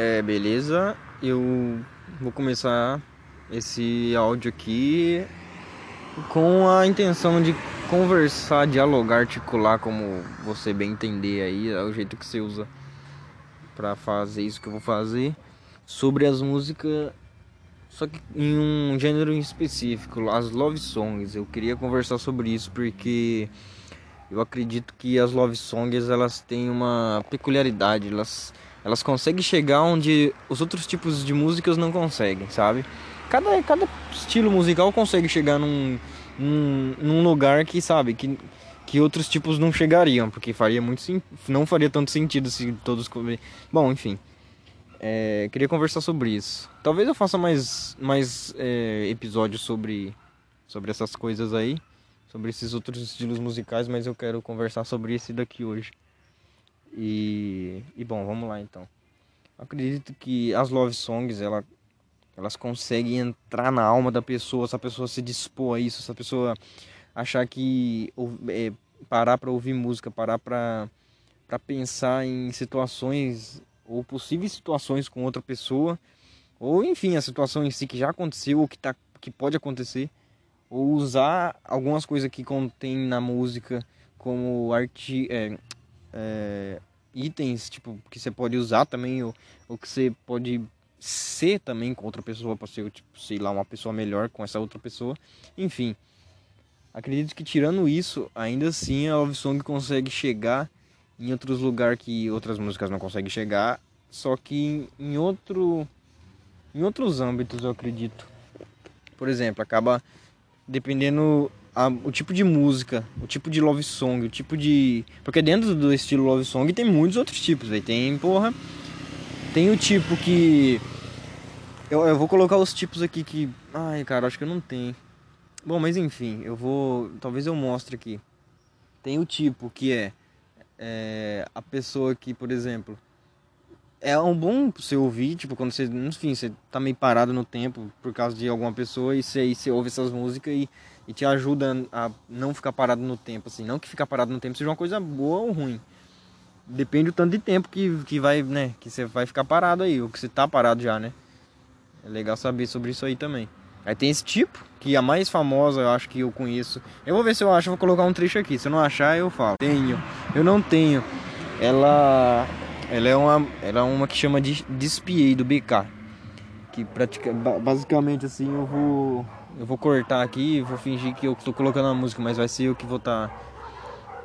É, beleza. Eu vou começar esse áudio aqui com a intenção de conversar, dialogar, articular, como você bem entender aí, é o jeito que você usa para fazer isso que eu vou fazer, sobre as músicas, só que em um gênero específico, as love songs. Eu queria conversar sobre isso porque eu acredito que as love songs elas têm uma peculiaridade, elas elas conseguem chegar onde os outros tipos de músicas não conseguem, sabe? Cada, cada estilo musical consegue chegar num, num, num lugar que, sabe, que, que outros tipos não chegariam, porque faria muito não faria tanto sentido se todos bom enfim. É, queria conversar sobre isso. Talvez eu faça mais mais é, episódios sobre sobre essas coisas aí sobre esses outros estilos musicais mas eu quero conversar sobre esse daqui hoje e, e bom, vamos lá então. acredito que as love songs, ela, elas conseguem entrar na alma da pessoa, se a pessoa se dispor a isso, se a pessoa achar que é, parar para ouvir música, parar para para pensar em situações ou possíveis situações com outra pessoa, ou enfim, a situação em si que já aconteceu ou que tá que pode acontecer, ou usar algumas coisas que contém na música como arte, é, é, itens tipo que você pode usar também ou, ou que você pode ser também com outra pessoa para ser tipo sei lá uma pessoa melhor com essa outra pessoa. Enfim acredito que tirando isso ainda assim a love song consegue chegar em outros lugares que outras músicas não conseguem chegar. Só que em, outro em outros âmbitos eu acredito. Por exemplo acaba dependendo a, o tipo de música, o tipo de love song, o tipo de. Porque dentro do estilo love song tem muitos outros tipos, aí tem, porra. Tem o tipo que. Eu, eu vou colocar os tipos aqui que. Ai, cara, acho que eu não tenho. Bom, mas enfim, eu vou. Talvez eu mostre aqui. Tem o tipo que é. é a pessoa que, por exemplo. É um bom você ouvir, tipo, quando você, enfim, você tá meio parado no tempo por causa de alguma pessoa e você, aí você ouve essas músicas e e te ajuda a não ficar parado no tempo, assim. Não que ficar parado no tempo seja uma coisa boa ou ruim. Depende do tanto de tempo que, que vai, né? Que você vai ficar parado aí, ou que você tá parado já, né? É legal saber sobre isso aí também. Aí tem esse tipo, que a mais famosa eu acho que eu conheço. Eu vou ver se eu acho, vou colocar um trecho aqui. Se eu não achar, eu falo. Tenho. Eu não tenho. Ela ela é uma ela é uma que chama de Despiei do BK. Que pratica, basicamente assim eu vou eu vou cortar aqui, vou fingir que eu estou colocando a música, mas vai ser eu que vou estar tá,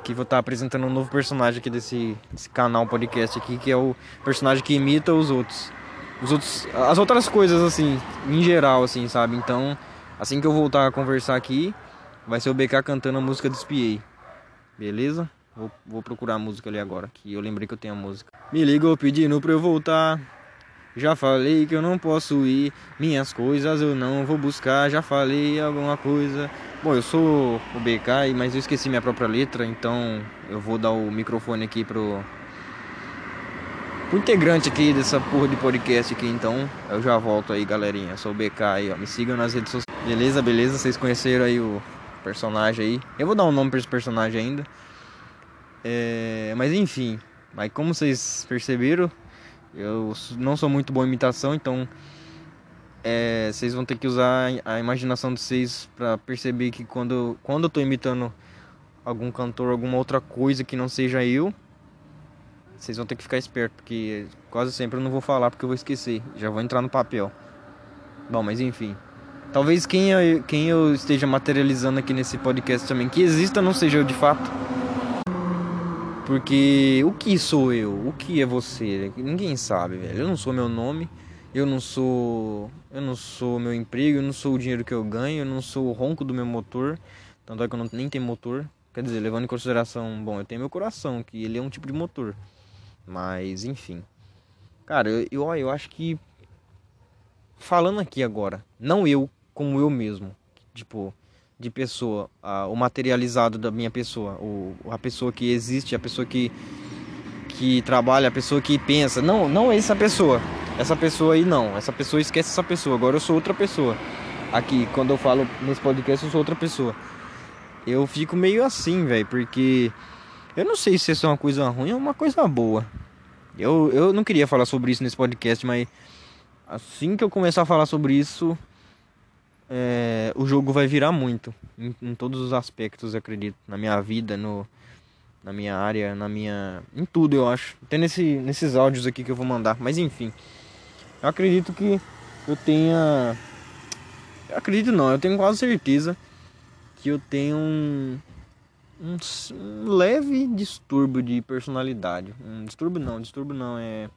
que vou estar tá apresentando um novo personagem aqui desse, desse canal podcast aqui, que é o personagem que imita os outros. Os outros as outras coisas assim, em geral assim, sabe? Então, assim que eu voltar a conversar aqui, vai ser o BK cantando a música do. Beleza? Vou, vou procurar a música ali agora, que eu lembrei que eu tenho a música. Me ligou pedindo pra eu voltar. Já falei que eu não posso ir, minhas coisas eu não vou buscar. Já falei alguma coisa. Bom, eu sou o BK, mas eu esqueci minha própria letra, então eu vou dar o microfone aqui pro, pro integrante aqui dessa porra de podcast aqui. Então eu já volto aí, galerinha. Eu sou o BK aí, ó. Me sigam nas redes sociais. Beleza, beleza? Vocês conheceram aí o personagem aí. Eu vou dar um nome pra esse personagem ainda. É, mas enfim, mas como vocês perceberam, eu não sou muito bom em imitação, então é, vocês vão ter que usar a imaginação de vocês para perceber que quando, quando eu tô imitando algum cantor, alguma outra coisa que não seja eu, vocês vão ter que ficar esperto, porque quase sempre eu não vou falar porque eu vou esquecer, já vou entrar no papel. Bom, mas enfim. Talvez quem eu, quem eu esteja materializando aqui nesse podcast também, que exista, não seja eu de fato. Porque o que sou eu? O que é você? Ninguém sabe, velho. Eu não sou meu nome, eu não sou. Eu não sou meu emprego, eu não sou o dinheiro que eu ganho, eu não sou o ronco do meu motor. Tanto é que eu não, nem tenho motor. Quer dizer, levando em consideração, bom, eu tenho meu coração, que ele é um tipo de motor. Mas, enfim. Cara, eu, eu, eu acho que. Falando aqui agora, não eu como eu mesmo. Tipo, de pessoa, a, o materializado da minha pessoa, o, a pessoa que existe, a pessoa que, que trabalha, a pessoa que pensa. Não, não é essa pessoa. Essa pessoa aí não. Essa pessoa esquece essa pessoa. Agora eu sou outra pessoa. Aqui, quando eu falo nesse podcast, eu sou outra pessoa. Eu fico meio assim, velho, porque eu não sei se isso é uma coisa ruim ou uma coisa boa. Eu, eu não queria falar sobre isso nesse podcast, mas assim que eu começar a falar sobre isso, é, o jogo vai virar muito. Em, em, todos os aspectos, eu acredito. Na minha vida, no, na minha área, na minha. em tudo, eu acho. Até nesse, nesses áudios aqui que eu vou mandar. Mas enfim. Eu acredito que eu tenha. Eu acredito não, eu tenho quase certeza que eu tenho um, um, um leve distúrbio de personalidade. Um distúrbio não, distúrbio não, é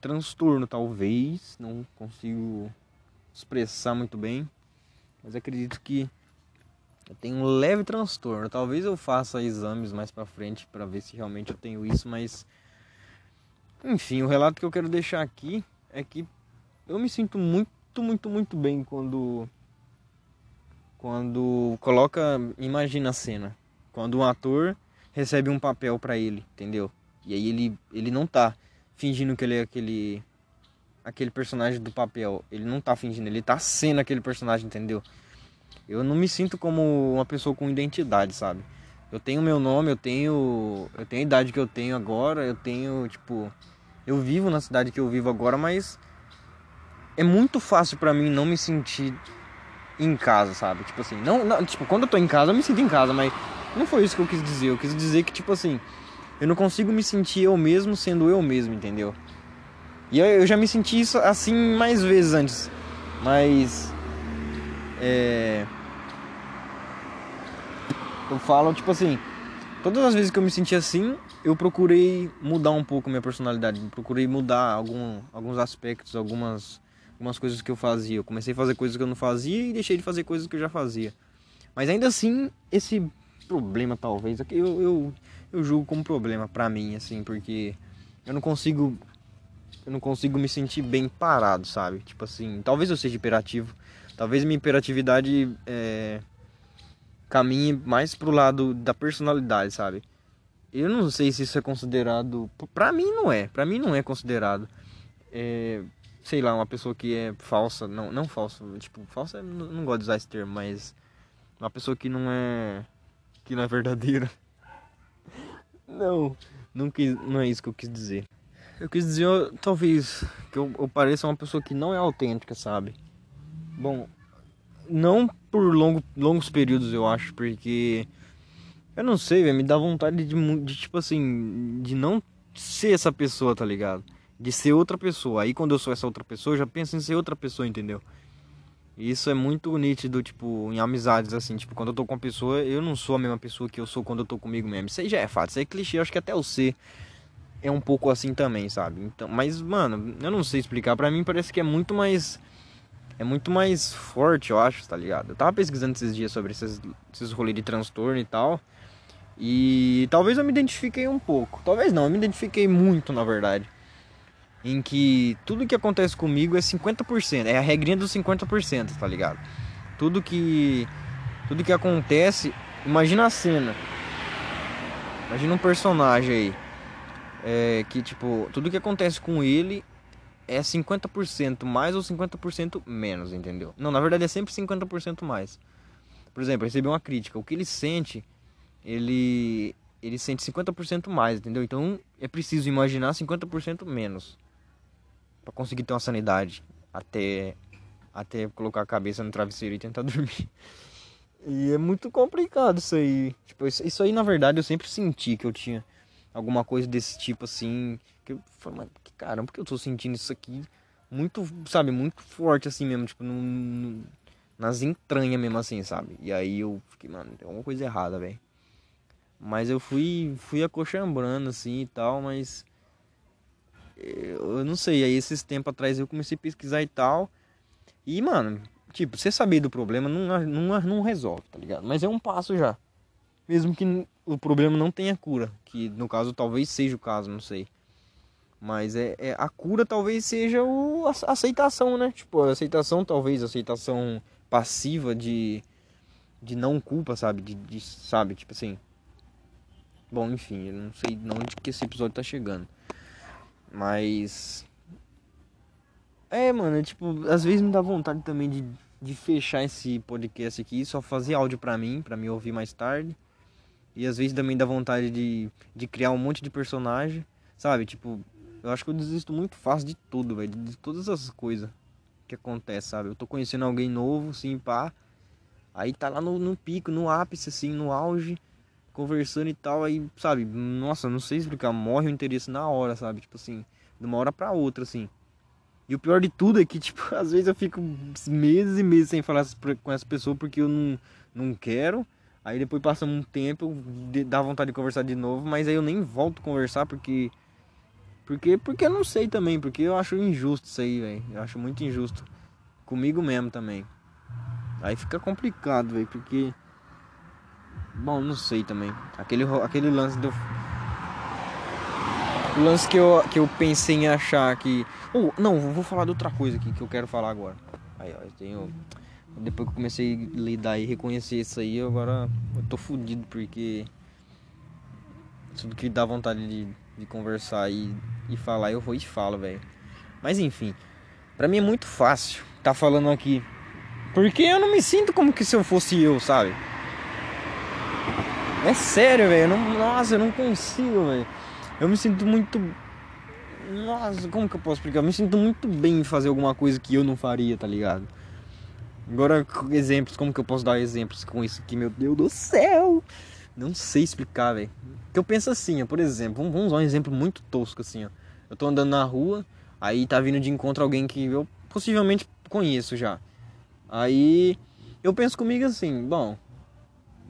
transtorno talvez, não consigo expressar muito bem, mas acredito que eu tenho um leve transtorno. Talvez eu faça exames mais para frente para ver se realmente eu tenho isso, mas enfim, o relato que eu quero deixar aqui é que eu me sinto muito, muito, muito bem quando quando coloca, imagina a cena, quando um ator recebe um papel para ele, entendeu? E aí ele ele não tá fingindo que ele é aquele aquele personagem do papel. Ele não tá fingindo, ele tá sendo aquele personagem, entendeu? Eu não me sinto como uma pessoa com identidade, sabe? Eu tenho meu nome, eu tenho eu tenho a idade que eu tenho agora, eu tenho, tipo, eu vivo na cidade que eu vivo agora, mas é muito fácil para mim não me sentir em casa, sabe? Tipo assim, não, não, tipo, quando eu tô em casa, eu me sinto em casa, mas não foi isso que eu quis dizer. Eu quis dizer que, tipo assim, eu não consigo me sentir eu mesmo sendo eu mesmo, entendeu? E eu, eu já me senti isso assim mais vezes antes. Mas. É. Eu falo, tipo assim. Todas as vezes que eu me senti assim, eu procurei mudar um pouco minha personalidade. Procurei mudar algum, alguns aspectos, algumas algumas coisas que eu fazia. Eu comecei a fazer coisas que eu não fazia e deixei de fazer coisas que eu já fazia. Mas ainda assim, esse problema talvez, eu, eu, eu julgo como problema pra mim, assim, porque eu não consigo. Eu não consigo me sentir bem parado, sabe? Tipo assim, talvez eu seja hiperativo. Talvez minha hiperatividade é, caminhe mais pro lado da personalidade, sabe? Eu não sei se isso é considerado. Pra mim não é. Pra mim não é considerado. É, sei lá, uma pessoa que é falsa, não, não falsa, tipo, falsa, não, não gosto de usar esse termo, mas uma pessoa que não é que não é verdadeira. Não, quis, não é isso que eu quis dizer. Eu quis dizer, talvez, que eu, eu pareça uma pessoa que não é autêntica, sabe? Bom, não por longo, longos períodos, eu acho, porque eu não sei, me dá vontade de, de, tipo assim, de não ser essa pessoa, tá ligado? de ser outra pessoa. Aí quando eu sou essa outra pessoa, eu já penso em ser outra pessoa, entendeu? E isso é muito nítido, tipo, em amizades, assim, tipo, quando eu tô com uma pessoa, eu não sou a mesma pessoa que eu sou quando eu tô comigo mesmo. Isso aí já é fato, isso aí é clichê, eu acho que até o ser é um pouco assim também, sabe? Então, mas, mano, eu não sei explicar, pra mim parece que é muito mais. É muito mais forte, eu acho, tá ligado? Eu tava pesquisando esses dias sobre esses, esses rolês de transtorno e tal. E talvez eu me identifiquei um pouco. Talvez não, eu me identifiquei muito, na verdade em que tudo que acontece comigo é 50%, é a regrinha dos 50%, tá ligado? Tudo que tudo que acontece, imagina a cena. Imagina um personagem aí é, que tipo, tudo que acontece com ele é 50% mais ou 50% menos, entendeu? Não, na verdade é sempre 50% mais. Por exemplo, receber uma crítica, o que ele sente, ele ele sente 50% mais, entendeu? Então é preciso imaginar 50% menos para conseguir ter uma sanidade até até colocar a cabeça no travesseiro e tentar dormir. E é muito complicado isso aí. Tipo, isso aí na verdade eu sempre senti que eu tinha alguma coisa desse tipo assim, que eu falei, mas que caramba, porque eu tô sentindo isso aqui muito, sabe, muito forte assim mesmo, tipo, no, no, nas entranhas mesmo assim, sabe? E aí eu fiquei, mano, tem alguma coisa errada, velho. Mas eu fui fui acochambrando assim e tal, mas eu não sei, aí esses tempos atrás eu comecei a pesquisar e tal. E, mano, tipo, você saber do problema não, não, não resolve, tá ligado? Mas é um passo já. Mesmo que o problema não tenha cura, que no caso talvez seja o caso, não sei. Mas é, é a cura talvez seja o, a aceitação, né? Tipo, a aceitação talvez, a aceitação passiva de, de não culpa, sabe? De, de, sabe, tipo assim. Bom, enfim, eu não sei de onde que esse episódio tá chegando. Mas. É, mano, tipo, às vezes me dá vontade também de, de fechar esse podcast aqui, só fazer áudio pra mim, pra me ouvir mais tarde. E às vezes também dá vontade de, de criar um monte de personagem, sabe? Tipo, Eu acho que eu desisto muito fácil de tudo, velho. De todas as coisas que acontecem, sabe? Eu tô conhecendo alguém novo, assim, pá. Aí tá lá no, no pico, no ápice, assim, no auge, conversando e tal. Aí, sabe? Nossa, não sei explicar. Morre o interesse na hora, sabe? Tipo assim, de uma hora pra outra, assim. E o pior de tudo é que, tipo, às vezes eu fico meses e meses sem falar com essa pessoa porque eu não, não quero. Aí depois passa um tempo, dá vontade de conversar de novo, mas aí eu nem volto conversar porque. Porque, porque eu não sei também, porque eu acho injusto isso aí, velho. Eu acho muito injusto. Comigo mesmo também. Aí fica complicado, velho, porque. Bom, não sei também. Aquele, aquele lance do. O lance que eu, que eu pensei em achar que. Oh, não, vou falar de outra coisa aqui que eu quero falar agora. Aí, ó, eu tenho. Depois que eu comecei a lidar e reconhecer isso aí, agora eu tô fudido porque tudo que dá vontade de, de conversar e, e falar, eu vou e falo, velho. Mas enfim, pra mim é muito fácil tá falando aqui. Porque eu não me sinto como que se eu fosse eu, sabe? É sério, velho. Nossa, eu não consigo, velho. Eu me sinto muito. Nossa, como que eu posso explicar? Eu me sinto muito bem em fazer alguma coisa que eu não faria, tá ligado? Agora, exemplos, como que eu posso dar exemplos com isso aqui, meu Deus do céu? Não sei explicar, velho. Que eu penso assim, ó, por exemplo, vamos usar um exemplo muito tosco assim, ó. Eu tô andando na rua, aí tá vindo de encontro alguém que eu possivelmente conheço já. Aí eu penso comigo assim, bom,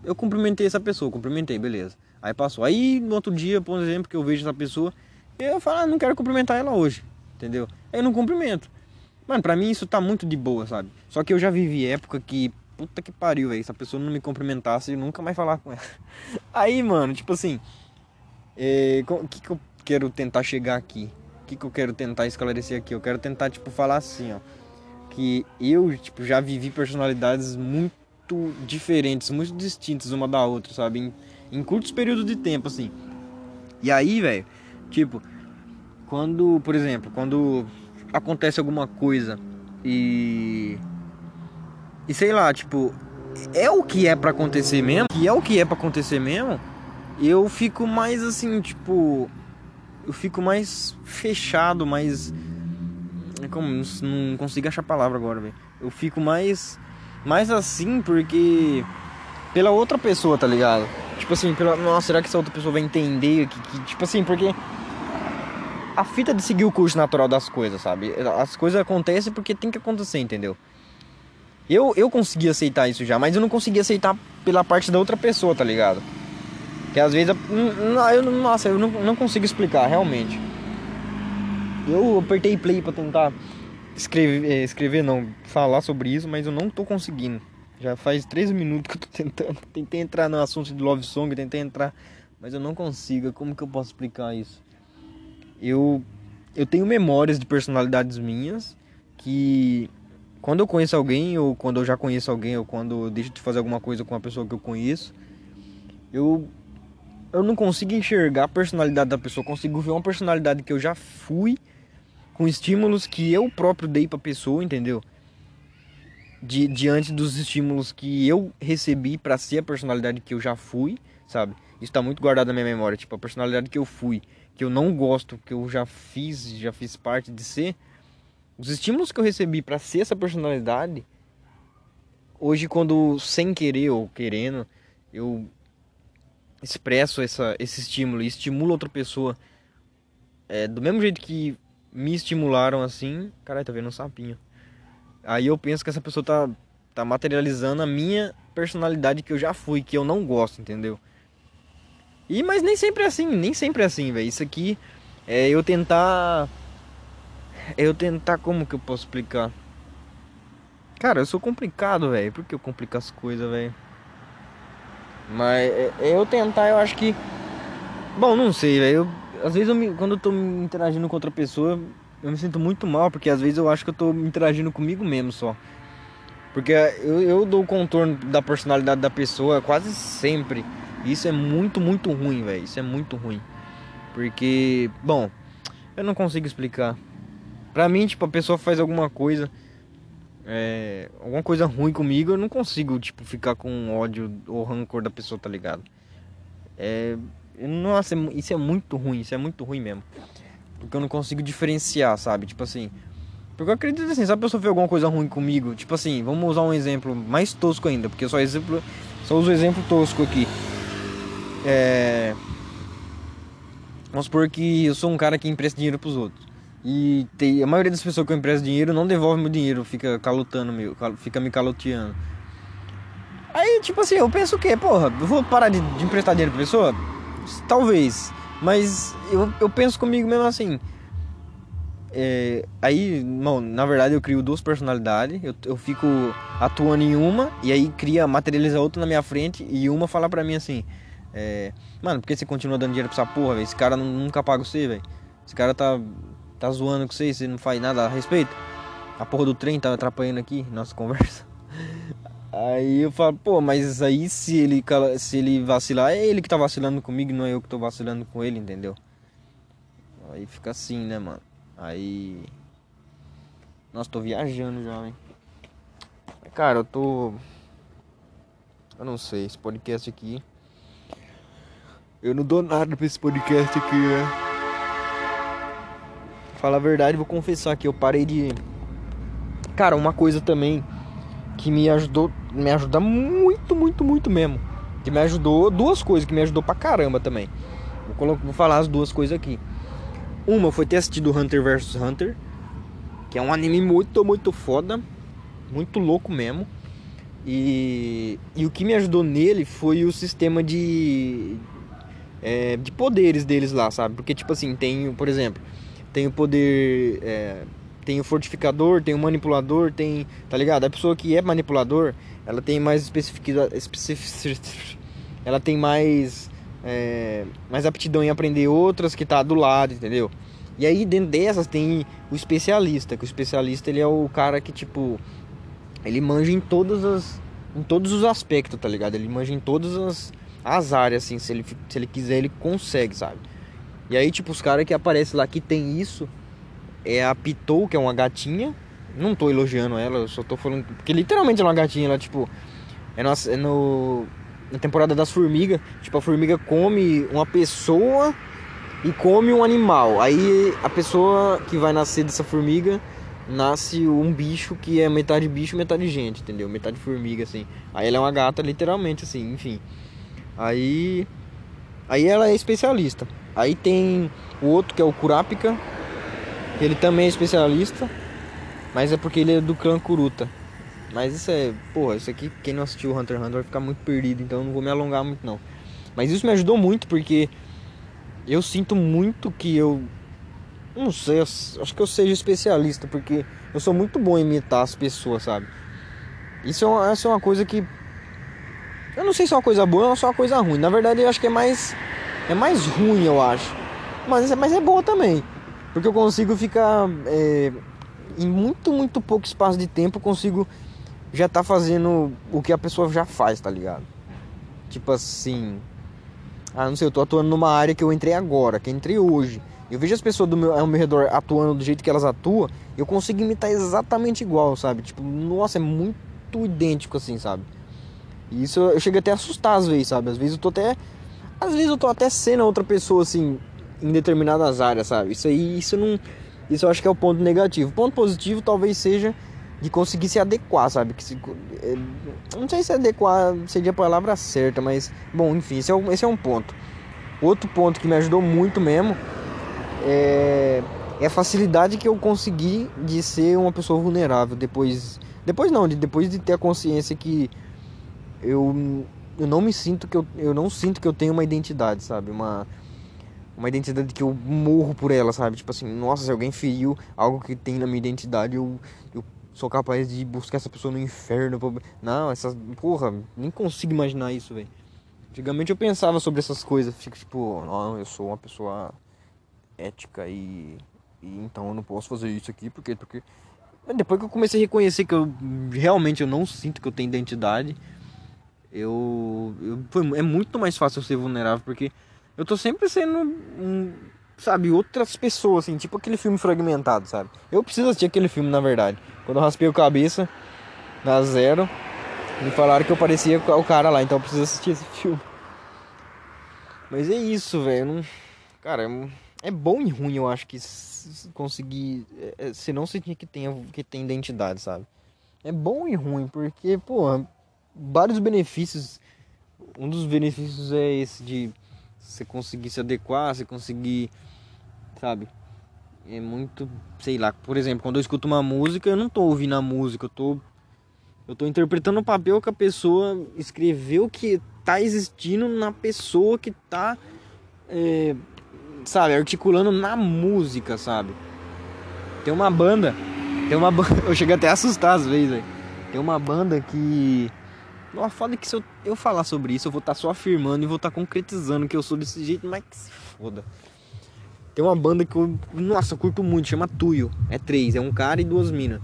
eu cumprimentei essa pessoa, cumprimentei, beleza. Aí passou. Aí no outro dia, por exemplo, que eu vejo essa pessoa, eu falo, ah, não quero cumprimentar ela hoje, entendeu? Aí eu não cumprimento. Mano, pra mim isso tá muito de boa, sabe? Só que eu já vivi época que, puta que pariu, velho. Se a pessoa não me cumprimentasse, eu nunca mais falar com ela. Aí, mano, tipo assim, é, o que, que eu quero tentar chegar aqui? O que, que eu quero tentar esclarecer aqui? Eu quero tentar, tipo, falar assim, ó. Que eu, tipo, já vivi personalidades muito diferentes, muito distintas uma da outra, sabe? Em, em curtos períodos de tempo, assim. E aí, velho, tipo, quando, por exemplo, quando acontece alguma coisa e e sei lá, tipo, é o que é para acontecer mesmo, que é o que é para acontecer mesmo, eu fico mais assim, tipo, eu fico mais fechado, mais como não consigo achar a palavra agora, velho. Eu fico mais mais assim porque pela outra pessoa, tá ligado? Tipo assim, pela, nossa, será que essa outra pessoa vai entender que, que tipo assim, porque a fita de seguir o curso natural das coisas, sabe? As coisas acontecem porque tem que acontecer, entendeu? Eu, eu consegui aceitar isso já, mas eu não consegui aceitar pela parte da outra pessoa, tá ligado? Que às vezes. Eu, eu, nossa, eu não, não consigo explicar, realmente. Eu apertei play pra tentar escrever, eh, escrever, não, falar sobre isso, mas eu não tô conseguindo. Já faz 13 minutos que eu tô tentando. Tentei entrar no assunto de Love Song, tentei entrar, mas eu não consigo. Como que eu posso explicar isso? Eu eu tenho memórias de personalidades minhas que quando eu conheço alguém ou quando eu já conheço alguém ou quando eu deixo de fazer alguma coisa com uma pessoa que eu conheço, eu eu não consigo enxergar a personalidade da pessoa, consigo ver uma personalidade que eu já fui com estímulos que eu próprio dei para pessoa, entendeu? De, diante dos estímulos que eu recebi para ser a personalidade que eu já fui, sabe? Isso tá muito guardado na minha memória, tipo a personalidade que eu fui que eu não gosto, que eu já fiz, já fiz parte de ser, os estímulos que eu recebi para ser essa personalidade, hoje quando sem querer ou querendo, eu expresso essa, esse estímulo e estimulo outra pessoa é, do mesmo jeito que me estimularam assim, caralho, tá vendo um sapinho. Aí eu penso que essa pessoa tá, tá materializando a minha personalidade que eu já fui, que eu não gosto, entendeu? E mas nem sempre é assim, nem sempre é assim, velho. Isso aqui é eu tentar é eu tentar como que eu posso explicar? Cara, eu sou complicado, velho. Por que eu complico as coisas, velho? Mas é, é eu tentar, eu acho que bom, não sei, velho. Às vezes eu me, quando eu tô me interagindo com outra pessoa, eu me sinto muito mal, porque às vezes eu acho que eu tô interagindo comigo mesmo só. Porque eu, eu dou o contorno da personalidade da pessoa quase sempre. Isso é muito, muito ruim, velho. Isso é muito ruim. Porque, bom, eu não consigo explicar. Pra mim, tipo, a pessoa faz alguma coisa, é, alguma coisa ruim comigo, eu não consigo, tipo, ficar com ódio ou rancor da pessoa, tá ligado? É, nossa, isso é muito ruim, isso é muito ruim mesmo. Porque eu não consigo diferenciar, sabe? Tipo assim. Porque eu acredito assim, se a pessoa fez alguma coisa ruim comigo, tipo assim, vamos usar um exemplo mais tosco ainda, porque só exemplo. Só uso exemplo tosco aqui. É. Vamos supor que eu sou um cara que empresta dinheiro pros outros. E tem, a maioria das pessoas que eu empresto dinheiro não devolve meu dinheiro, fica calotando meu, fica me caloteando. Aí, tipo assim, eu penso o quê? Porra, eu vou parar de, de emprestar dinheiro pra pessoa? Talvez. Mas eu, eu penso comigo mesmo assim. É, aí, não, na verdade eu crio duas personalidades. Eu, eu fico atuando em uma e aí cria, materializa outra na minha frente e uma fala pra mim assim: é, Mano, por que você continua dando dinheiro pra essa porra, velho? Esse cara nunca paga você, velho. Esse cara tá, tá zoando com você, você não faz nada a respeito. A porra do trem tá atrapalhando aqui nossa conversa. Aí eu falo, pô, mas aí se ele, se ele vacilar, é ele que tá vacilando comigo, não é eu que tô vacilando com ele, entendeu? Aí fica assim, né, mano? Aí. Nossa, tô viajando já, hein? Cara, eu tô. Eu não sei, esse podcast aqui. Eu não dou nada pra esse podcast aqui, né? Falar a verdade, vou confessar que eu parei de. Cara, uma coisa também que me ajudou, me ajuda muito, muito, muito mesmo. Que me ajudou, duas coisas que me ajudou pra caramba também. Vou, vou falar as duas coisas aqui. Uma foi ter assistido Hunter vs Hunter, que é um anime muito, muito foda, muito louco mesmo. E, e o que me ajudou nele foi o sistema de é, de poderes deles lá, sabe? Porque tipo assim, tem, por exemplo, tem o poder é, tem o fortificador, tem o manipulador, tem, tá ligado? A pessoa que é manipulador, ela tem mais especificidade, ela tem mais é, mais aptidão em aprender outras que tá do lado, entendeu? E aí dentro dessas tem o especialista, que o especialista ele é o cara que tipo ele manja em todas as em todos os aspectos, tá ligado? Ele manja em todas as, áreas assim, se ele se ele quiser ele consegue, sabe? E aí tipo os caras que aparecem lá que tem isso é a Pitou, que é uma gatinha. Não tô elogiando ela, eu só tô falando porque literalmente é uma gatinha, ela tipo é, no, é no na temporada das formigas, tipo, a formiga come uma pessoa e come um animal. Aí a pessoa que vai nascer dessa formiga nasce um bicho que é metade bicho, metade gente, entendeu? Metade formiga, assim. Aí ela é uma gata, literalmente, assim, enfim. Aí. Aí ela é especialista. Aí tem o outro que é o Kurapika, ele também é especialista, mas é porque ele é do clã Kuruta. Mas isso é, porra, isso aqui, quem não assistiu Hunter x Hunter vai ficar muito perdido, então eu não vou me alongar muito não. Mas isso me ajudou muito porque eu sinto muito que eu. Não sei, acho que eu seja especialista, porque eu sou muito bom em imitar as pessoas, sabe? Isso é uma, isso é uma coisa que. Eu não sei se é uma coisa boa ou se é uma coisa ruim. Na verdade, eu acho que é mais. É mais ruim, eu acho. Mas, mas é boa também. Porque eu consigo ficar. É, em muito, muito pouco espaço de tempo, eu consigo já tá fazendo o que a pessoa já faz, tá ligado? Tipo assim. Ah, não sei, eu tô atuando numa área que eu entrei agora, que eu entrei hoje. Eu vejo as pessoas do meu, ao meu redor atuando do jeito que elas atuam, eu consigo imitar exatamente igual, sabe? Tipo, nossa, é muito idêntico assim, sabe? E isso eu chego até a assustar às vezes, sabe? Às vezes eu tô até. Às vezes eu tô até sendo outra pessoa, assim, em determinadas áreas, sabe? Isso aí, isso não. Isso eu acho que é o ponto negativo. O ponto positivo talvez seja de conseguir se adequar, sabe? Que se, é, não sei se adequar seria a palavra certa, mas bom, enfim, esse é, esse é um ponto. Outro ponto que me ajudou muito mesmo é, é a facilidade que eu consegui de ser uma pessoa vulnerável depois, depois não, de, depois de ter a consciência que eu, eu não me sinto que eu, eu não sinto que eu tenho uma identidade, sabe? Uma uma identidade que eu morro por ela, sabe? Tipo assim, nossa, se alguém feriu algo que tem na minha identidade, eu, eu sou capaz de buscar essa pessoa no inferno. Não, essas. Porra, nem consigo imaginar isso, velho. Antigamente eu pensava sobre essas coisas. Fico tipo, não, eu sou uma pessoa ética e, e então eu não posso fazer isso aqui porque porque depois que eu comecei a reconhecer que eu realmente eu não sinto que eu tenho identidade, eu, eu foi, é muito mais fácil eu ser vulnerável porque eu tô sempre sendo um, sabe, outras pessoas, assim, tipo aquele filme fragmentado, sabe? Eu preciso assistir aquele filme, na verdade. Quando eu raspei o cabeça na zero, me falaram que eu parecia o cara lá, então eu preciso assistir esse filme. Mas é isso, velho. Não... Cara, é, é bom e ruim, eu acho que conseguir. É, se não sentir que tem, que tem identidade, sabe? É bom e ruim, porque, pô, vários benefícios. Um dos benefícios é esse de você conseguir se adequar, você conseguir, sabe? É muito, sei lá, por exemplo, quando eu escuto uma música, eu não tô ouvindo a música, eu tô eu tô interpretando o papel que a pessoa escreveu que tá existindo na pessoa que tá é, sabe, articulando na música, sabe? Tem uma banda, tem uma banda, eu cheguei até a assustar às vezes, véio. Tem uma banda que nossa, foda que se eu, eu falar sobre isso, eu vou estar tá só afirmando e vou estar tá concretizando que eu sou desse jeito, mas que se foda. Tem uma banda que eu, nossa, eu curto muito, chama Tuyo. É três, é um cara e duas minas.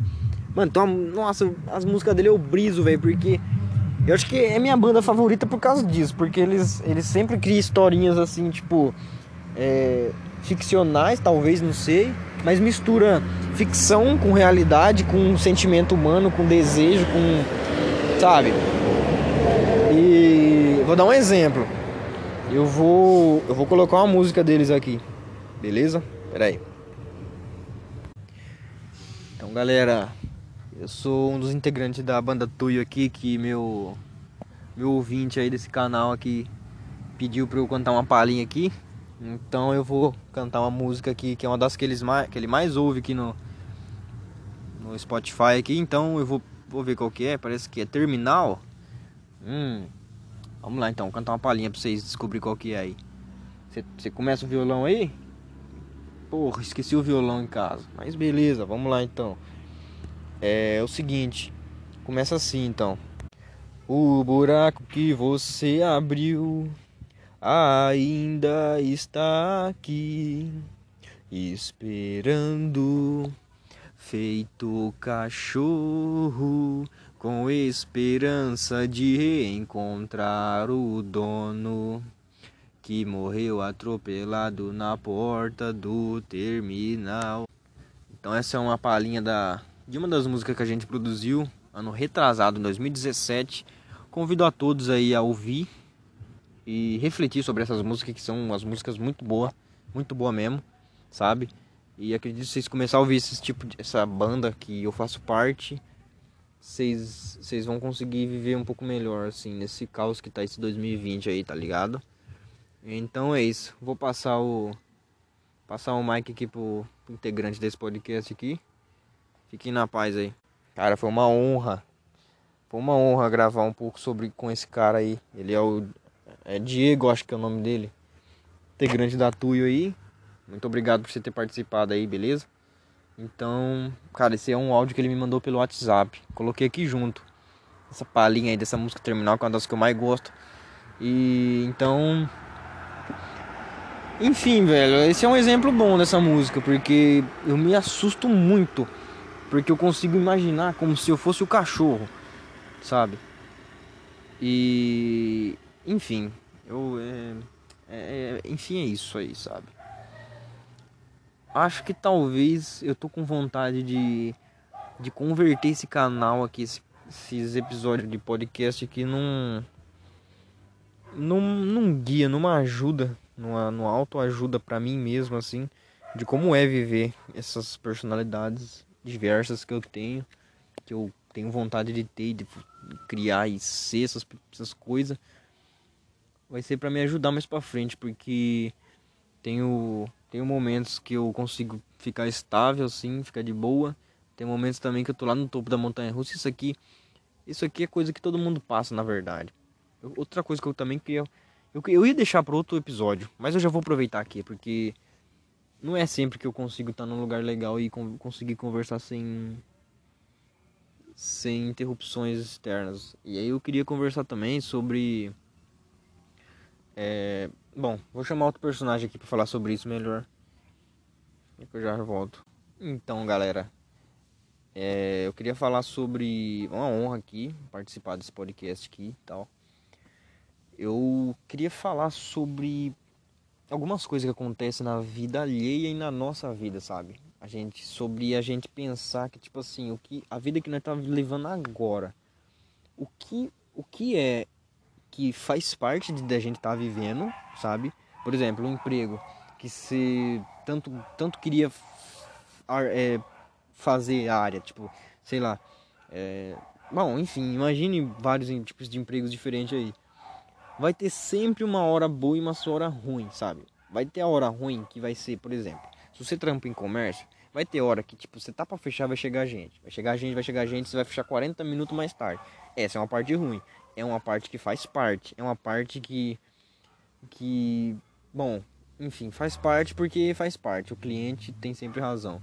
Mano, então, nossa, as músicas dele eu briso, velho, porque eu acho que é minha banda favorita por causa disso, porque eles, eles sempre criam historinhas assim, tipo, é, ficcionais, talvez, não sei, mas mistura ficção com realidade, com sentimento humano, com desejo, com. sabe? E vou dar um exemplo. Eu vou, eu vou colocar uma música deles aqui, beleza? Pera aí. Então, galera, eu sou um dos integrantes da banda Tuyo aqui, que meu meu ouvinte aí desse canal aqui pediu para eu cantar uma palhinha aqui. Então eu vou cantar uma música aqui que é uma das que, eles mais, que ele mais ouve aqui no, no Spotify aqui. Então eu vou, vou ver qual que é. Parece que é Terminal. Hum. Vamos lá então, cantar uma palhinha pra vocês descobrir qual que é aí. Você começa o violão aí? Porra, esqueci o violão em casa. Mas beleza, vamos lá então. É o seguinte, começa assim então. O buraco que você abriu ainda está aqui, esperando, feito cachorro, com esperança de reencontrar o dono que morreu atropelado na porta do terminal. Então essa é uma palhinha da de uma das músicas que a gente produziu ano retrasado, em 2017. Convido a todos aí a ouvir e refletir sobre essas músicas que são umas músicas muito boas, muito boa mesmo, sabe? E acredito que vocês começarem a ouvir esse tipo de essa banda que eu faço parte, vocês vão conseguir viver um pouco melhor assim nesse caos que tá esse 2020 aí, tá ligado? Então é isso. Vou passar o passar o mic aqui pro integrante desse podcast aqui. Fiquem na paz aí. Cara, foi uma honra. Foi uma honra gravar um pouco sobre com esse cara aí. Ele é o é Diego, acho que é o nome dele. Integrante da Tuyo aí. Muito obrigado por você ter participado aí, beleza? Então, cara, esse é um áudio que ele me mandou pelo WhatsApp. Coloquei aqui junto. Essa palhinha aí dessa música terminal, que é uma das que eu mais gosto. E então. Enfim, velho, esse é um exemplo bom dessa música, porque eu me assusto muito porque eu consigo imaginar como se eu fosse o cachorro, sabe? E. Enfim, eu. É, é, é, enfim, é isso aí, sabe? Acho que talvez eu tô com vontade de, de converter esse canal aqui, esse, esses episódios de podcast aqui num. num, num guia, numa ajuda, numa, numa autoajuda para mim mesmo, assim, de como é viver essas personalidades diversas que eu tenho, que eu tenho vontade de ter, de criar e ser essas, essas coisas, vai ser para me ajudar mais para frente, porque tenho tenho momentos que eu consigo ficar estável assim, ficar de boa. Tem momentos também que eu tô lá no topo da montanha russa. Isso aqui, isso aqui é coisa que todo mundo passa, na verdade. outra coisa que eu também queria eu, eu ia deixar para outro episódio, mas eu já vou aproveitar aqui, porque não é sempre que eu consigo estar num lugar legal e conseguir conversar sem sem interrupções externas. E aí eu queria conversar também sobre é, bom, vou chamar outro personagem aqui para falar sobre isso melhor. E eu já volto. Então, galera, é, eu queria falar sobre uma honra aqui participar desse podcast aqui e tal. Eu queria falar sobre algumas coisas que acontecem na vida alheia e na nossa vida, sabe? A gente sobre a gente pensar que tipo assim, o que a vida que nós estamos tá levando agora, o que o que é que faz parte da gente estar tá vivendo, sabe? Por exemplo, o emprego. que você tanto, tanto queria é, fazer a área, tipo, sei lá. É, bom, enfim, imagine vários tipos de empregos diferentes aí. Vai ter sempre uma hora boa e uma hora ruim, sabe? Vai ter a hora ruim que vai ser, por exemplo, se você trampa em comércio, vai ter hora que, tipo, você tá pra fechar, vai chegar gente. Vai chegar gente, vai chegar gente, você vai fechar 40 minutos mais tarde. Essa é uma parte ruim. É uma parte que faz parte. É uma parte que. Que. Bom, enfim, faz parte porque faz parte. O cliente tem sempre razão.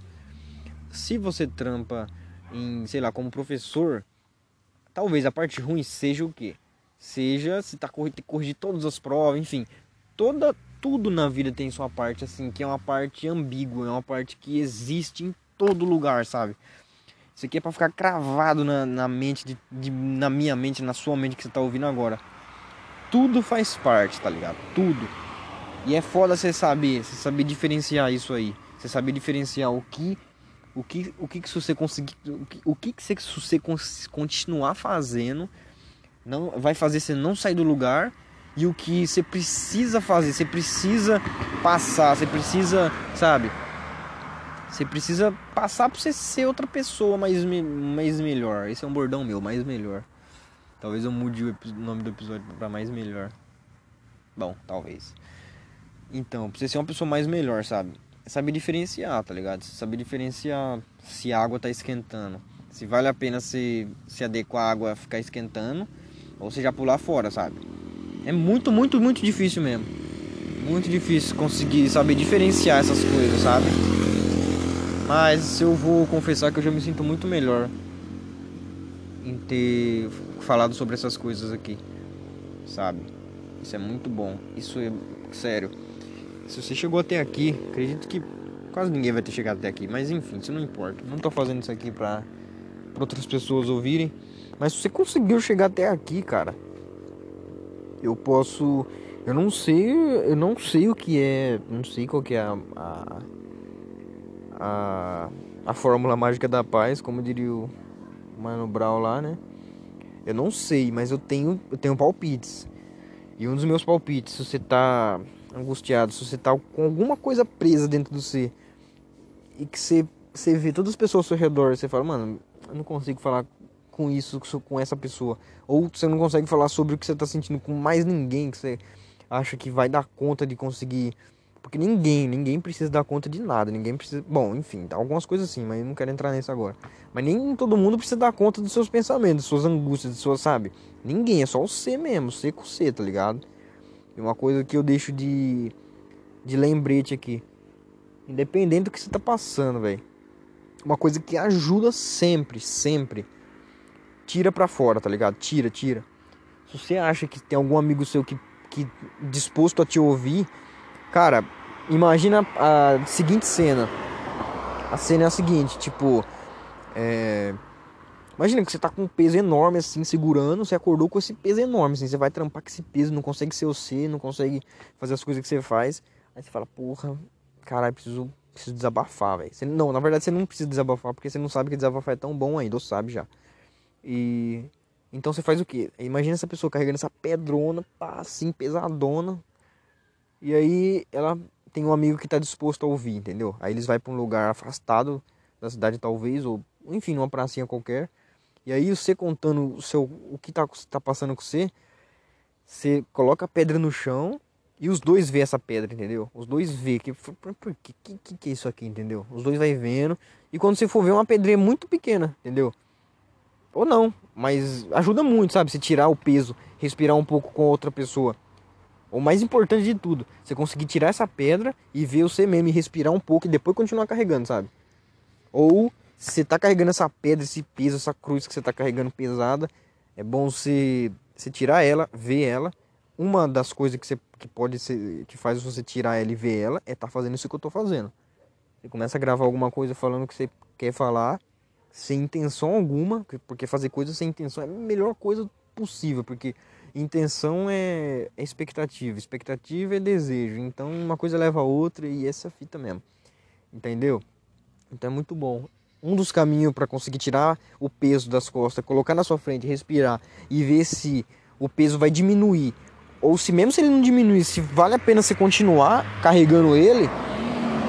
Se você trampa em, sei lá, como professor, talvez a parte ruim seja o quê? Seja se tá que corrigir todas as provas, enfim, toda tudo na vida tem sua parte assim, que é uma parte ambígua, é uma parte que existe em todo lugar, sabe? Isso aqui é para ficar cravado na, na mente de, de, na minha mente, na sua mente que você tá ouvindo agora. Tudo faz parte, tá ligado? Tudo. E é foda você saber, você saber diferenciar isso aí. Você saber diferenciar o que o que o que, que você conseguir o que, o que, que você, você continuar fazendo não vai fazer você não sair do lugar e o que você precisa fazer, você precisa passar, você precisa, sabe? Você precisa passar para você ser outra pessoa mais, mais melhor. Esse é um bordão meu, mais melhor. Talvez eu mude o nome do episódio para mais melhor. Bom, talvez. Então, pra você ser uma pessoa mais melhor, sabe? É saber diferenciar, tá ligado? Saber diferenciar se a água tá esquentando. Se vale a pena se, se adequar a água ficar esquentando ou se já pular fora, sabe? É muito, muito, muito difícil mesmo. Muito difícil conseguir saber diferenciar essas coisas, sabe? Mas eu vou confessar que eu já me sinto muito melhor em ter falado sobre essas coisas aqui, sabe? Isso é muito bom. Isso é sério. Se você chegou até aqui, acredito que quase ninguém vai ter chegado até aqui, mas enfim, isso não importa. Não tô fazendo isso aqui pra, pra outras pessoas ouvirem. Mas se você conseguiu chegar até aqui, cara, eu posso. Eu não sei. Eu não sei o que é. Não sei qual que é a. a, a, a fórmula mágica da paz, como diria o Mano Brown lá, né? Eu não sei, mas eu tenho, eu tenho palpites. E um dos meus palpites, se você tá angustiado, se você tá com alguma coisa presa dentro do você e que você, você vê todas as pessoas ao seu redor, você fala, mano, eu não consigo falar com isso, com essa pessoa. Ou você não consegue falar sobre o que você tá sentindo com mais ninguém que você acha que vai dar conta de conseguir. Porque ninguém, ninguém precisa dar conta de nada, ninguém precisa. Bom, enfim, algumas coisas assim, mas não quero entrar nisso agora. Mas nem todo mundo precisa dar conta dos seus pensamentos, suas angústias, de suas, sabe? Ninguém, é só você mesmo, você com você, tá ligado? E uma coisa que eu deixo de, de lembrete aqui. Independente do que você tá passando, velho. Uma coisa que ajuda sempre, sempre. Tira pra fora, tá ligado? Tira, tira. Se você acha que tem algum amigo seu que, que disposto a te ouvir, cara, imagina a seguinte cena. A cena é a seguinte, tipo, é, Imagina que você tá com um peso enorme assim, segurando, você acordou com esse peso enorme, assim, você vai trampar com esse peso, não consegue ser você, não consegue fazer as coisas que você faz. Aí você fala, porra, caralho, preciso, preciso desabafar, velho. Não, na verdade você não precisa desabafar, porque você não sabe que desabafar é tão bom ainda, ou sabe já. E então você faz o quê? Imagina essa pessoa carregando essa pedrona, pá, assim, pesadona. E aí ela tem um amigo que tá disposto a ouvir, entendeu? Aí eles vão para um lugar afastado da cidade talvez, ou enfim, numa pracinha qualquer. E aí você contando o seu o que tá, tá passando com você, você coloca a pedra no chão e os dois vê essa pedra, entendeu? Os dois vê que que, que que é isso aqui, entendeu? Os dois vai vendo e quando você for ver uma pedrinha muito pequena, entendeu? Ou não, mas ajuda muito, sabe? Se tirar o peso, respirar um pouco com outra pessoa. O mais importante de tudo, você conseguir tirar essa pedra e ver você mesmo e respirar um pouco e depois continuar carregando, sabe? Ou você tá carregando essa pedra, esse peso, essa cruz que você tá carregando pesada, é bom você, você tirar ela, ver ela. Uma das coisas que, você, que pode ser, que faz você tirar ela e ver ela, é tá fazendo isso que eu tô fazendo. Você começa a gravar alguma coisa falando que você quer falar, sem intenção alguma, porque fazer coisas sem intenção é a melhor coisa possível, porque intenção é, é expectativa, expectativa é desejo, então uma coisa leva a outra e essa é fita mesmo, entendeu? Então é muito bom um dos caminhos para conseguir tirar o peso das costas, colocar na sua frente, respirar e ver se o peso vai diminuir ou se mesmo se ele não diminuir, se vale a pena você continuar carregando ele,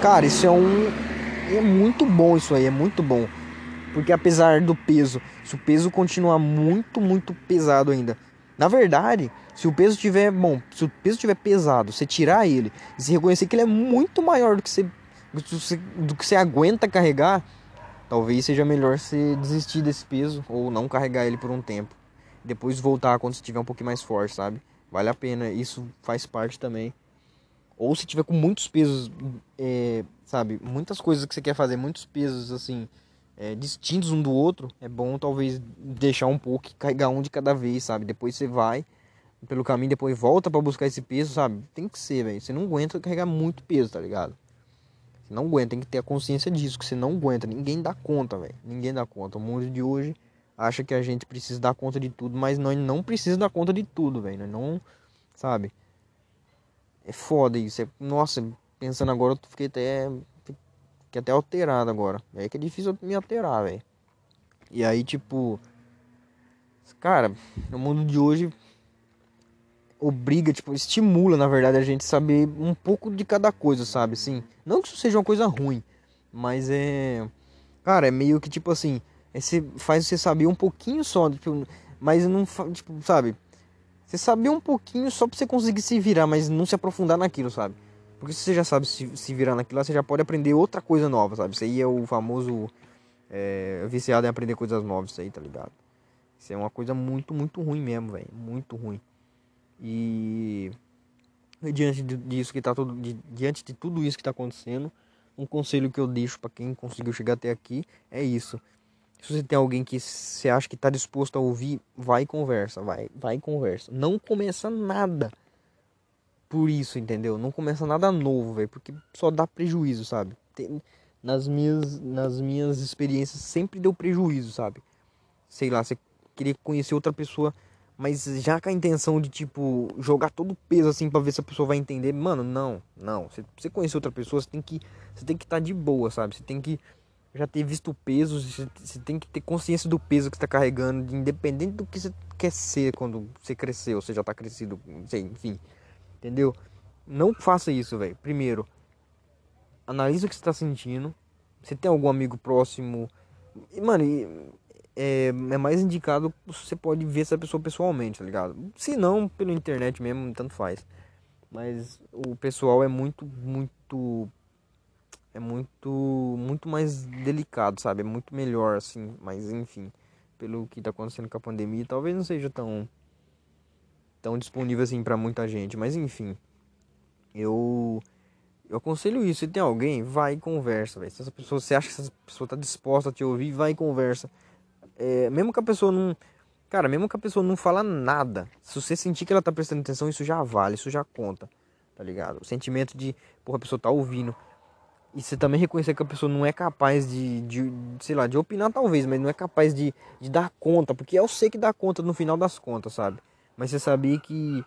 cara, isso é um é muito bom isso aí, é muito bom. Porque apesar do peso, se o peso continuar muito, muito pesado ainda. Na verdade, se o peso tiver, bom, se o peso tiver pesado, você tirar ele e se reconhecer que ele é muito maior do que você do que você aguenta carregar, talvez seja melhor você desistir desse peso ou não carregar ele por um tempo. Depois voltar quando você estiver um pouquinho mais forte, sabe? Vale a pena, isso faz parte também. Ou se tiver com muitos pesos, é, sabe? Muitas coisas que você quer fazer, muitos pesos assim, é, distintos um do outro, é bom talvez deixar um pouco e carregar um de cada vez, sabe? Depois você vai pelo caminho, depois volta para buscar esse peso, sabe? Tem que ser, velho. Você não aguenta carregar muito peso, tá ligado? Você não aguenta, tem que ter a consciência disso, que você não aguenta. Ninguém dá conta, velho. Ninguém dá conta. O mundo de hoje acha que a gente precisa dar conta de tudo, mas nós não precisa dar conta de tudo, velho. Não, sabe? É foda isso. É, nossa, pensando agora, eu fiquei até fiquei até alterado agora. É que é difícil me alterar, velho. E aí, tipo, cara, no mundo de hoje obriga, tipo, estimula, na verdade, a gente saber um pouco de cada coisa, sabe? Assim, não que isso seja uma coisa ruim, mas é, cara, é meio que tipo assim, é, você faz você saber um pouquinho só, tipo, mas não, tipo, sabe? Você saber um pouquinho só pra você conseguir se virar, mas não se aprofundar naquilo, sabe? Porque se você já sabe se, se virar naquilo, você já pode aprender outra coisa nova, sabe? Isso aí é o famoso é, viciado em aprender coisas novas, isso aí, tá ligado? Isso é uma coisa muito, muito ruim mesmo, velho. Muito ruim. E diante disso que tá tudo, diante de tudo isso que está acontecendo, um conselho que eu deixo para quem conseguiu chegar até aqui é isso. Se você tem alguém que você acha que está disposto a ouvir, vai e conversa, vai, vai e conversa. Não começa nada por isso, entendeu? Não começa nada novo, velho, porque só dá prejuízo, sabe? Tem, nas minhas nas minhas experiências sempre deu prejuízo, sabe? Sei lá, você queria conhecer outra pessoa mas já com a intenção de, tipo, jogar todo o peso assim para ver se a pessoa vai entender, mano, não, não. Você, você conhecer outra pessoa, você tem que você tem que estar tá de boa, sabe? Você tem que já ter visto o peso, você, tem que ter consciência do peso que você tá carregando, independente do que você quer ser quando você cresceu, você já tá crescido, enfim. Entendeu? Não faça isso, velho. Primeiro, analisa o que você tá sentindo. Você tem algum amigo próximo? E, mano, é, é mais indicado você pode ver essa pessoa pessoalmente, tá ligado? Se não, pela internet mesmo, tanto faz. Mas o pessoal é muito, muito. É muito, muito mais delicado, sabe? É muito melhor, assim. Mas enfim, pelo que tá acontecendo com a pandemia, talvez não seja tão. Tão disponível assim para muita gente. Mas enfim, eu. Eu aconselho isso. Se tem alguém, vai e conversa. Se essa pessoa, você acha que essa pessoa tá disposta a te ouvir, vai e conversa é, mesmo que a pessoa não. Cara, mesmo que a pessoa não fala nada, se você sentir que ela tá prestando atenção, isso já vale, isso já conta, tá ligado? O sentimento de, porra, a pessoa tá ouvindo. E você também reconhecer que a pessoa não é capaz de, de sei lá, de opinar talvez, mas não é capaz de, de dar conta, porque eu sei que dá conta no final das contas, sabe? Mas você sabia que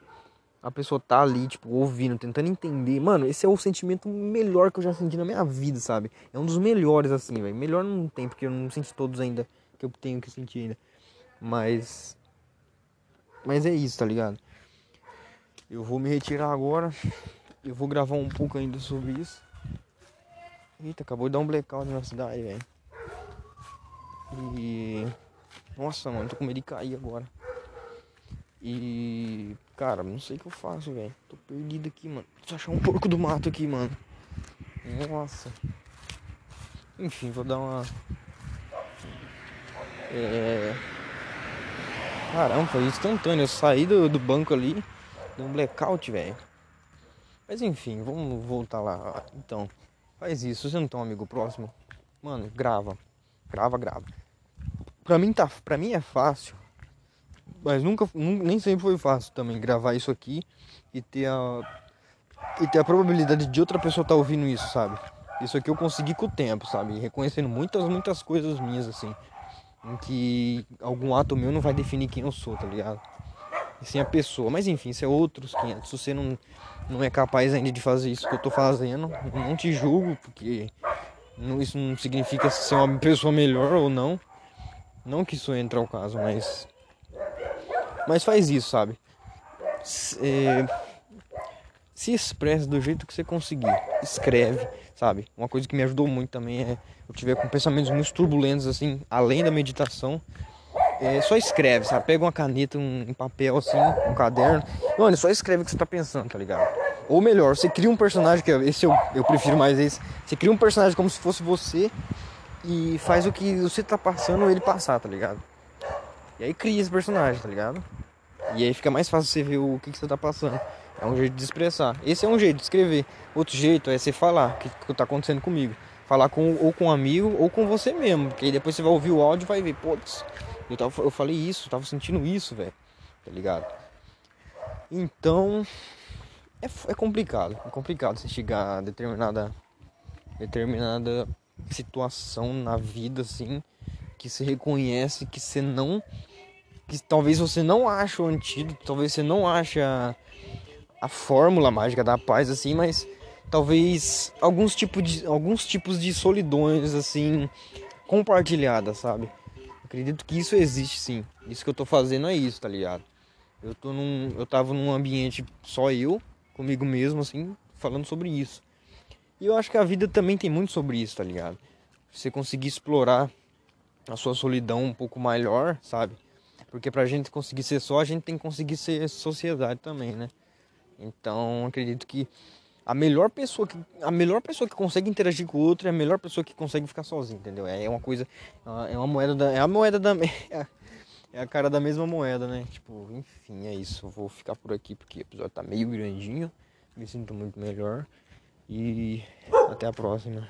a pessoa tá ali, tipo, ouvindo, tentando entender. Mano, esse é o sentimento melhor que eu já senti na minha vida, sabe? É um dos melhores, assim, velho. Melhor não tem, porque eu não senti todos ainda que eu tenho que sentir ainda. Mas. Mas é isso, tá ligado? Eu vou me retirar agora. Eu vou gravar um pouco ainda sobre isso. Eita, acabou de dar um blackout na cidade, velho. E. Nossa, mano, tô com medo de cair agora. E. Cara, não sei o que eu faço, velho. Tô perdido aqui, mano. Preciso achar um porco do mato aqui, mano. Nossa. Enfim, vou dar uma é... Caramba, foi instantâneo. Eu saí do, do banco ali, deu um blackout, velho. Mas enfim, vamos voltar lá. Então, faz isso. Você não tem um amigo próximo? Mano, grava. Grava, grava. Pra mim, tá, pra mim é fácil. Mas nunca, nem sempre foi fácil também gravar isso aqui e ter a e ter a probabilidade de outra pessoa estar tá ouvindo isso, sabe? Isso aqui eu consegui com o tempo, sabe? Reconhecendo muitas, muitas coisas minhas assim em que algum ato meu não vai definir quem eu sou, tá ligado? E a pessoa. Mas enfim, isso é outros 500. Se você não, não é capaz ainda de fazer isso que eu tô fazendo, não te julgo, porque não, isso não significa ser uma pessoa melhor ou não. Não que isso entre ao caso, mas. Mas faz isso, sabe? é, se expressa do jeito que você conseguir. Escreve, sabe? Uma coisa que me ajudou muito também é eu tiver com pensamentos muito turbulentos assim, além da meditação. É, só escreve, sabe? Pega uma caneta, um, um papel assim, um caderno. Mano, só escreve o que você tá pensando, tá ligado? Ou melhor, você cria um personagem, que é, esse eu, eu prefiro mais esse. Você cria um personagem como se fosse você e faz o que você tá passando ele passar, tá ligado? E aí cria esse personagem, tá ligado? E aí fica mais fácil você ver o que, que você tá passando. É um jeito de expressar. Esse é um jeito de escrever. Outro jeito é você falar o que, que tá acontecendo comigo. Falar com, ou com um amigo ou com você mesmo. Porque aí depois você vai ouvir o áudio e vai ver, putz, eu, tava, eu falei isso, eu tava sentindo isso, velho. Tá ligado? Então. É, é complicado. É complicado você chegar a determinada. Determinada situação na vida, assim. Que você reconhece que você não. Que talvez você não ache o antídoto, talvez você não ache a, a fórmula mágica da paz, assim, mas talvez alguns tipos de, alguns tipos de solidões, assim, compartilhadas, sabe? Acredito que isso existe sim. Isso que eu tô fazendo é isso, tá ligado? Eu tô num. Eu tava num ambiente só eu, comigo mesmo, assim, falando sobre isso. E eu acho que a vida também tem muito sobre isso, tá ligado? Você conseguir explorar a sua solidão um pouco maior, sabe? Porque pra gente conseguir ser só, a gente tem que conseguir ser sociedade também, né? Então, acredito que a melhor pessoa que a melhor pessoa que consegue interagir com o outro é a melhor pessoa que consegue ficar sozinha, entendeu? É uma coisa é uma moeda da é a moeda da é a cara da mesma moeda, né? Tipo, enfim, é isso. Eu vou ficar por aqui porque o episódio tá meio grandinho. Me sinto muito melhor e até a próxima.